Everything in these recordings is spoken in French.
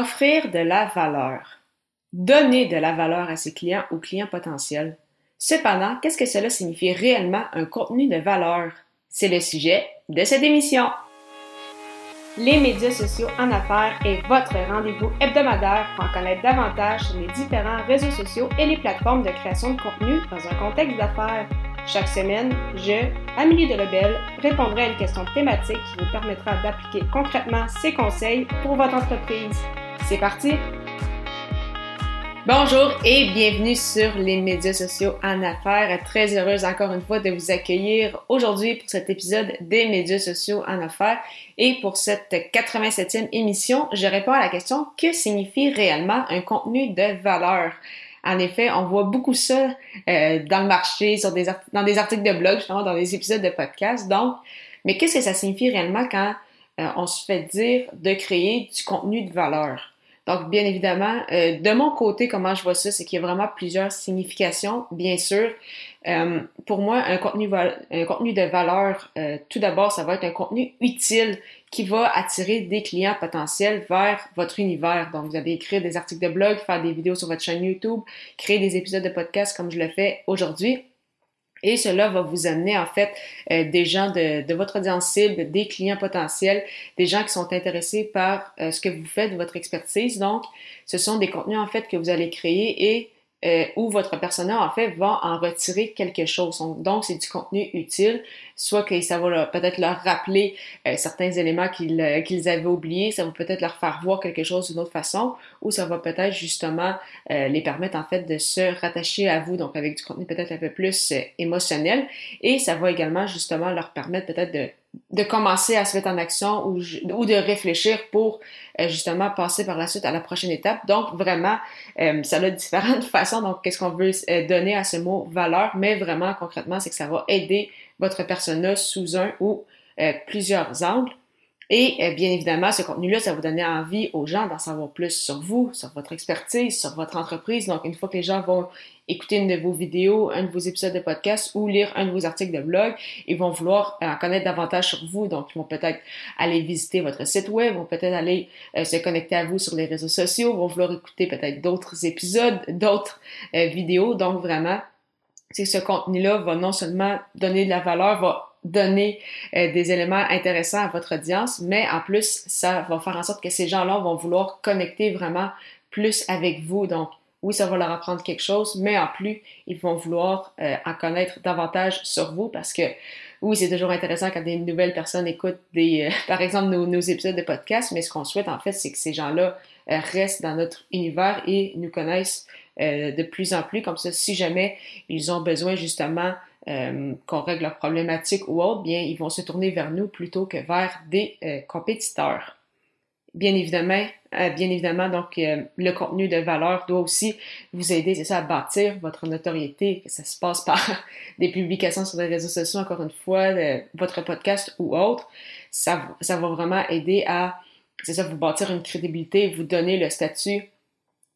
Offrir de la valeur. Donner de la valeur à ses clients ou clients potentiels. Cependant, qu'est-ce que cela signifie réellement un contenu de valeur? C'est le sujet de cette émission. Les médias sociaux en affaires est votre rendez-vous hebdomadaire pour en connaître davantage sur les différents réseaux sociaux et les plateformes de création de contenu dans un contexte d'affaires. Chaque semaine, je, Amélie Delebel, répondrai à une question thématique qui vous permettra d'appliquer concrètement ces conseils pour votre entreprise. C'est parti! Bonjour et bienvenue sur les médias sociaux en affaires. Très heureuse encore une fois de vous accueillir aujourd'hui pour cet épisode des médias sociaux en affaires. Et pour cette 87e émission, je réponds à la question que signifie réellement un contenu de valeur? En effet, on voit beaucoup ça euh, dans le marché, dans des articles de blog, justement, dans des épisodes de podcast. Donc, mais qu'est-ce que ça signifie réellement quand euh, on se fait dire de créer du contenu de valeur? Donc, bien évidemment, euh, de mon côté, comment je vois ça, c'est qu'il y a vraiment plusieurs significations, bien sûr. Euh, pour moi, un contenu, de valeur, euh, tout d'abord, ça va être un contenu utile qui va attirer des clients potentiels vers votre univers. Donc, vous allez écrire des articles de blog, faire des vidéos sur votre chaîne YouTube, créer des épisodes de podcast comme je le fais aujourd'hui. Et cela va vous amener en fait euh, des gens de, votre audience cible, des clients potentiels, des gens qui sont intéressés par euh, ce que vous faites, votre expertise. Donc, ce sont des contenus en fait que vous allez créer et euh, où votre persona, en fait, va en retirer quelque chose. Donc, c'est du contenu utile, soit que ça va peut-être leur rappeler euh, certains éléments euh, qu'ils avaient oubliés, ça va peut-être leur faire voir quelque chose d'une autre façon, ou ça va peut-être justement les permettre, en fait, de se rattacher à vous, donc avec du contenu peut-être un peu plus émotionnel, et ça va également, justement, leur permettre peut-être de de commencer à se mettre en action ou, ou de réfléchir pour euh, justement passer par la suite à la prochaine étape. Donc vraiment, euh, ça a différentes façons. Donc qu'est-ce qu'on veut euh, donner à ce mot valeur, mais vraiment concrètement, c'est que ça va aider votre persona sous un ou plusieurs angles. Et euh, bien évidemment, ce contenu-là, ça va donner envie aux gens d'en savoir plus sur vous, sur votre expertise, sur votre entreprise. Donc, une fois que les gens vont écouter une de vos vidéos, un de vos épisodes de podcast ou lire un de vos articles de blog, ils vont vouloir en connaître davantage sur vous. Donc, ils vont peut-être aller visiter votre site web, vont peut-être aller euh, se connecter à vous sur les réseaux sociaux, vont vouloir écouter peut-être d'autres épisodes, d'autres euh, vidéos. Donc, vraiment, ce contenu-là va non seulement donner de la valeur, va donner euh, des éléments intéressants à votre audience, mais en plus, ça va faire en sorte que ces gens-là vont vouloir connecter vraiment plus avec vous. Donc, oui, ça va leur apprendre quelque chose, mais en plus, ils vont vouloir euh, en connaître davantage sur vous parce que oui, c'est toujours intéressant quand des nouvelles personnes écoutent des, euh, par exemple, nos, nos, épisodes de podcast, mais ce qu'on souhaite en fait, c'est que ces gens-là restent dans notre univers et nous connaissent de plus en plus. Comme ça, si jamais ils ont besoin justement euh, qu'on règle leurs problématiques ou autre, bien, ils vont se tourner vers nous plutôt que vers des euh, compétiteurs. Bien évidemment, euh, bien évidemment, donc le contenu de valeur doit aussi vous aider, c'est ça, à bâtir votre notoriété, que ça se passe par des publications sur les réseaux sociaux, encore une fois, votre podcast ou autre. Ça, ça va vraiment aider à, c'est ça, vous bâtir une crédibilité, vous donner le statut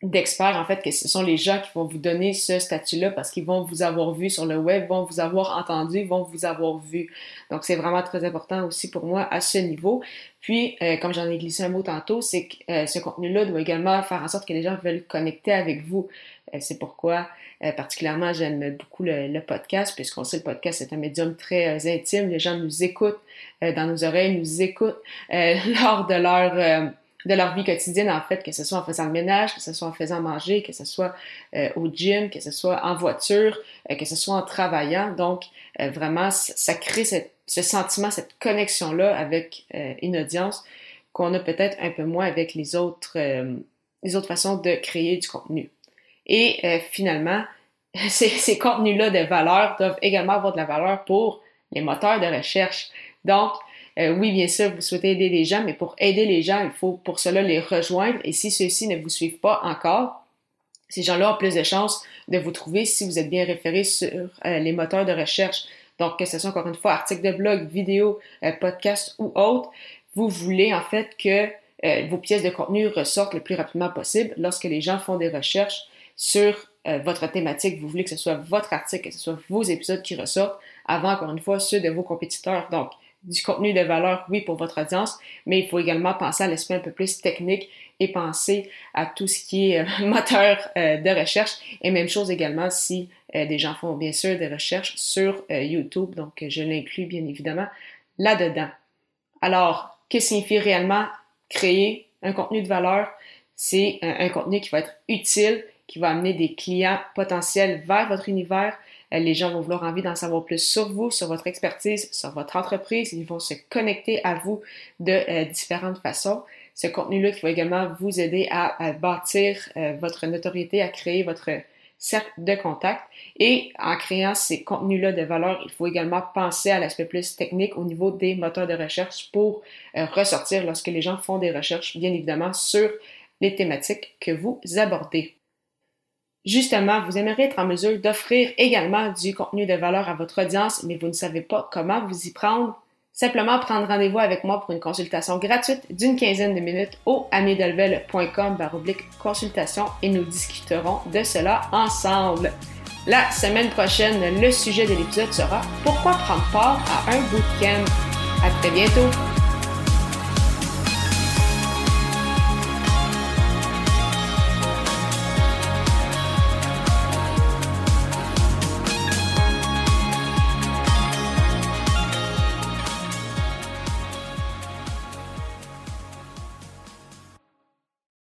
d'experts, en fait, que ce sont les gens qui vont vous donner ce statut-là parce qu'ils vont vous avoir vu sur le web, vont vous avoir entendu, vont vous avoir vu. Donc, c'est vraiment très important aussi pour moi à ce niveau. Puis, euh, comme j'en ai glissé un mot tantôt, c'est que euh, ce contenu-là doit également faire en sorte que les gens veulent connecter avec vous. Euh, c'est pourquoi, particulièrement, j'aime beaucoup le, podcast, puisqu'on sait le podcast c'est un médium très intime. Les gens nous écoutent dans nos oreilles, nous écoutent lors de leur de leur vie quotidienne, en fait, que ce soit en faisant le ménage, que ce soit en faisant manger, que ce soit euh, au gym, que ce soit en voiture, euh, que ce soit en travaillant. Donc, euh, vraiment, ça crée ce sentiment, cette connexion-là avec une audience qu'on a peut-être un peu moins avec les autres, les autres façons de créer du contenu. Et finalement, ces, ces contenus-là de valeur doivent également avoir de la valeur pour les moteurs de recherche. Donc, euh, oui, bien sûr, vous souhaitez aider les gens, mais pour aider les gens, il faut pour cela les rejoindre. Et si ceux-ci ne vous suivent pas encore, ces gens-là ont plus de chances de vous trouver si vous êtes bien référé sur euh, les moteurs de recherche. Donc, que ce soit encore une fois article de blog, vidéo, euh, podcast ou autre, vous voulez en fait que vos pièces de contenu ressortent le plus rapidement possible lorsque les gens font des recherches sur votre thématique. Vous voulez que ce soit votre article, que ce soit vos épisodes qui ressortent avant, encore une fois, ceux de vos compétiteurs. Donc, du contenu de valeur, oui, pour votre audience, mais il faut également penser à l'aspect un peu plus technique et penser à tout ce qui est euh, moteur euh, de recherche. Et même chose également si euh, des gens font bien sûr des recherches sur YouTube, donc je l'inclus bien évidemment là-dedans. Alors, que signifie réellement créer un contenu de valeur? C'est un contenu qui va être utile, qui va amener des clients potentiels vers votre univers, les gens vont vouloir envie d'en savoir plus sur vous, sur votre expertise, sur votre entreprise. Ils vont se connecter à vous de euh, différentes façons. Ce contenu-là qui va également vous aider à, bâtir euh, votre notoriété, à créer votre cercle de contact. Et en créant ces contenus-là de valeur, il faut également penser à l'aspect plus technique au niveau des moteurs de recherche pour ressortir lorsque les gens font des recherches, bien évidemment, sur les thématiques que vous abordez. Justement, vous aimeriez être en mesure d'offrir également du contenu de valeur à votre audience, mais vous ne savez pas comment vous y prendre? Simplement prendre rendez-vous avec moi pour une consultation gratuite d'une quinzaine de minutes au amidelvel.com consultation et nous discuterons de cela ensemble. La semaine prochaine, le sujet de l'épisode sera Pourquoi prendre part à un bootcamp? À très bientôt!